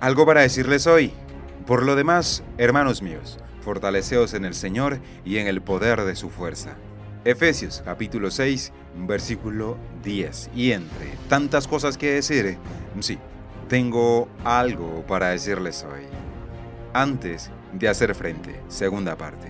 Algo para decirles hoy. Por lo demás, hermanos míos, fortaleceos en el Señor y en el poder de su fuerza. Efesios capítulo 6, versículo 10. Y entre tantas cosas que decir, sí, tengo algo para decirles hoy. Antes de hacer frente, segunda parte.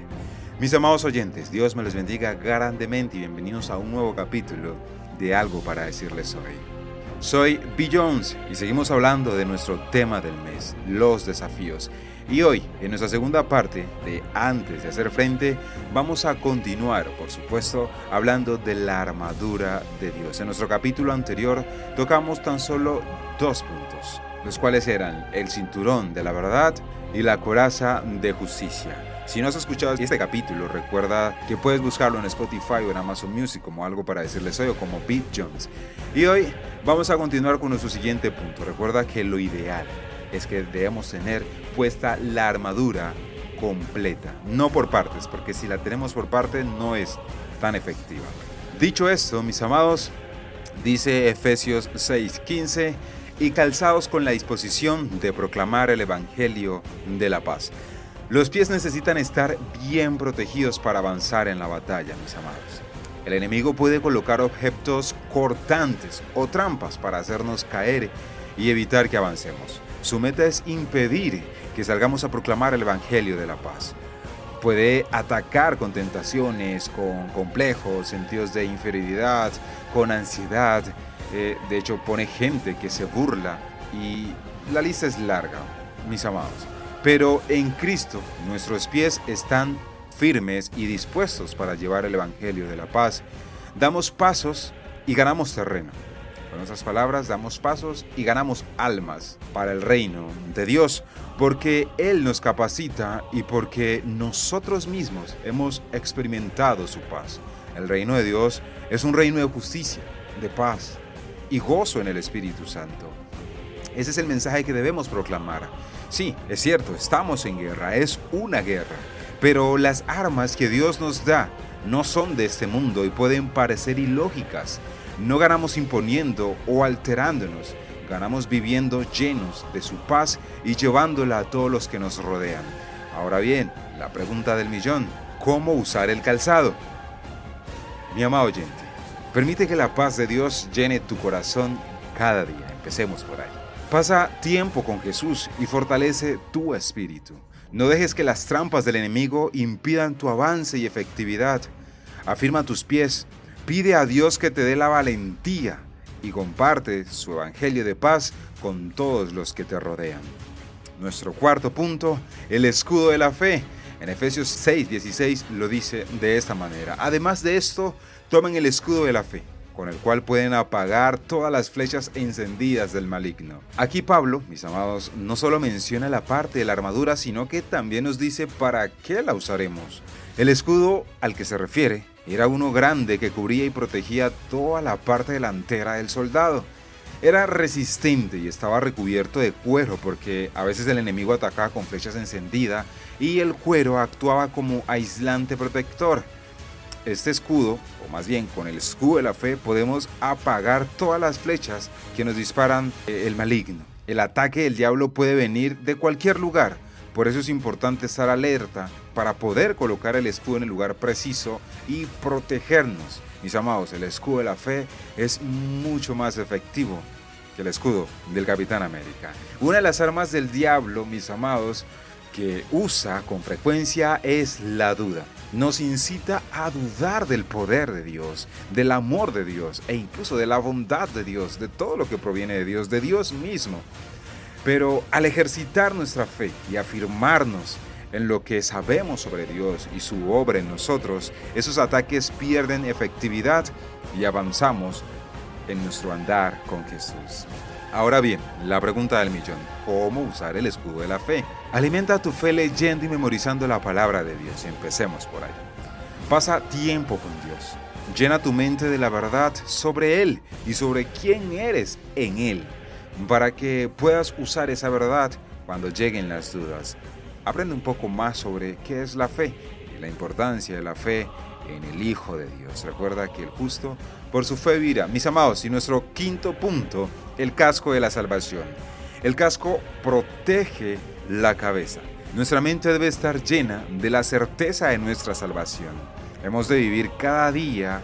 Mis amados oyentes, Dios me los bendiga grandemente y bienvenidos a un nuevo capítulo de Algo para decirles hoy. Soy B. Jones y seguimos hablando de nuestro tema del mes, los desafíos. Y hoy, en nuestra segunda parte de Antes de hacer frente, vamos a continuar, por supuesto, hablando de la armadura de Dios. En nuestro capítulo anterior tocamos tan solo dos puntos, los cuales eran el cinturón de la verdad y la coraza de justicia. Si no has escuchado este capítulo, recuerda que puedes buscarlo en Spotify o en Amazon Music como algo para decirles hoy o como Beat Jones. Y hoy vamos a continuar con nuestro siguiente punto. Recuerda que lo ideal es que debemos tener puesta la armadura completa, no por partes, porque si la tenemos por parte no es tan efectiva. Dicho esto, mis amados, dice Efesios 6:15, y calzados con la disposición de proclamar el Evangelio de la paz. Los pies necesitan estar bien protegidos para avanzar en la batalla, mis amados. El enemigo puede colocar objetos cortantes o trampas para hacernos caer y evitar que avancemos. Su meta es impedir que salgamos a proclamar el Evangelio de la paz. Puede atacar con tentaciones, con complejos, sentidos de inferioridad, con ansiedad. Eh, de hecho, pone gente que se burla y la lista es larga, mis amados. Pero en Cristo nuestros pies están firmes y dispuestos para llevar el Evangelio de la paz. Damos pasos y ganamos terreno. Con esas palabras damos pasos y ganamos almas para el reino de Dios, porque Él nos capacita y porque nosotros mismos hemos experimentado su paz. El reino de Dios es un reino de justicia, de paz y gozo en el Espíritu Santo. Ese es el mensaje que debemos proclamar. Sí, es cierto, estamos en guerra, es una guerra, pero las armas que Dios nos da no son de este mundo y pueden parecer ilógicas. No ganamos imponiendo o alterándonos, ganamos viviendo llenos de su paz y llevándola a todos los que nos rodean. Ahora bien, la pregunta del millón, ¿cómo usar el calzado? Mi amado oyente, permite que la paz de Dios llene tu corazón cada día. Empecemos por ahí. Pasa tiempo con Jesús y fortalece tu espíritu. No dejes que las trampas del enemigo impidan tu avance y efectividad. Afirma tus pies, Pide a Dios que te dé la valentía y comparte su evangelio de paz con todos los que te rodean. Nuestro cuarto punto, el escudo de la fe. En Efesios 6, 16 lo dice de esta manera. Además de esto, tomen el escudo de la fe, con el cual pueden apagar todas las flechas encendidas del maligno. Aquí Pablo, mis amados, no solo menciona la parte de la armadura, sino que también nos dice para qué la usaremos. El escudo al que se refiere era uno grande que cubría y protegía toda la parte delantera del soldado. Era resistente y estaba recubierto de cuero porque a veces el enemigo atacaba con flechas encendidas y el cuero actuaba como aislante protector. Este escudo, o más bien con el escudo de la fe, podemos apagar todas las flechas que nos disparan eh, el maligno. El ataque del diablo puede venir de cualquier lugar, por eso es importante estar alerta para poder colocar el escudo en el lugar preciso y protegernos. Mis amados, el escudo de la fe es mucho más efectivo que el escudo del Capitán América. Una de las armas del diablo, mis amados, que usa con frecuencia es la duda. Nos incita a dudar del poder de Dios, del amor de Dios e incluso de la bondad de Dios, de todo lo que proviene de Dios, de Dios mismo. Pero al ejercitar nuestra fe y afirmarnos en lo que sabemos sobre Dios y su obra en nosotros, esos ataques pierden efectividad y avanzamos en nuestro andar con Jesús. Ahora bien, la pregunta del millón, ¿cómo usar el escudo de la fe? Alimenta tu fe leyendo y memorizando la palabra de Dios. Empecemos por ahí. Pasa tiempo con Dios. Llena tu mente de la verdad sobre Él y sobre quién eres en Él, para que puedas usar esa verdad cuando lleguen las dudas aprende un poco más sobre qué es la fe y la importancia de la fe en el Hijo de Dios. Recuerda que el justo por su fe vivirá. Mis amados, y nuestro quinto punto, el casco de la salvación. El casco protege la cabeza. Nuestra mente debe estar llena de la certeza de nuestra salvación. Hemos de vivir cada día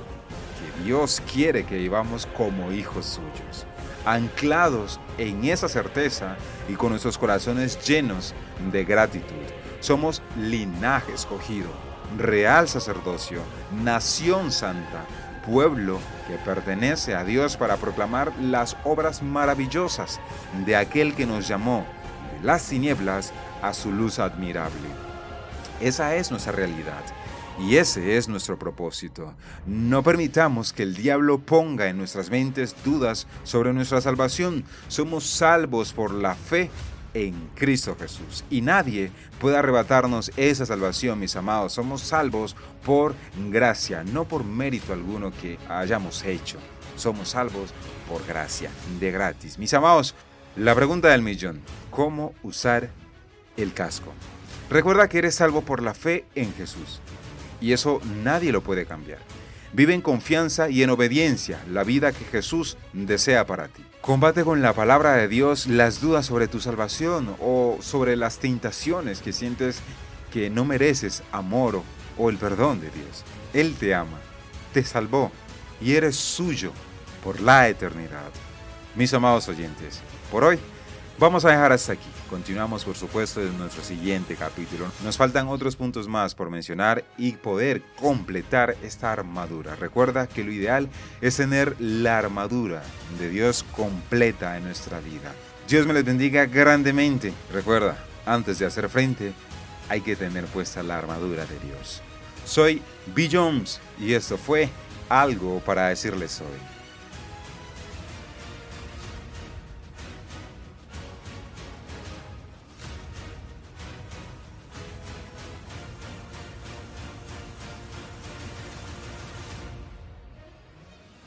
que Dios quiere que vivamos como hijos suyos, anclados en esa certeza y con nuestros corazones llenos de gratitud. Somos linaje escogido, real sacerdocio, nación santa, pueblo que pertenece a Dios para proclamar las obras maravillosas de aquel que nos llamó de las tinieblas a su luz admirable. Esa es nuestra realidad. Y ese es nuestro propósito. No permitamos que el diablo ponga en nuestras mentes dudas sobre nuestra salvación. Somos salvos por la fe en Cristo Jesús. Y nadie puede arrebatarnos esa salvación, mis amados. Somos salvos por gracia, no por mérito alguno que hayamos hecho. Somos salvos por gracia, de gratis. Mis amados, la pregunta del millón, ¿cómo usar el casco? Recuerda que eres salvo por la fe en Jesús. Y eso nadie lo puede cambiar. Vive en confianza y en obediencia la vida que Jesús desea para ti. Combate con la palabra de Dios las dudas sobre tu salvación o sobre las tentaciones que sientes que no mereces amor o el perdón de Dios. Él te ama, te salvó y eres suyo por la eternidad. Mis amados oyentes, por hoy Vamos a dejar hasta aquí. Continuamos, por supuesto, en nuestro siguiente capítulo. Nos faltan otros puntos más por mencionar y poder completar esta armadura. Recuerda que lo ideal es tener la armadura de Dios completa en nuestra vida. Dios me les bendiga grandemente. Recuerda, antes de hacer frente, hay que tener puesta la armadura de Dios. Soy B. Jones y esto fue algo para decirles hoy.